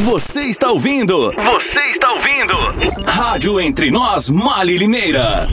Você está ouvindo? Você está ouvindo? Rádio Entre Nós, Mali Limeira.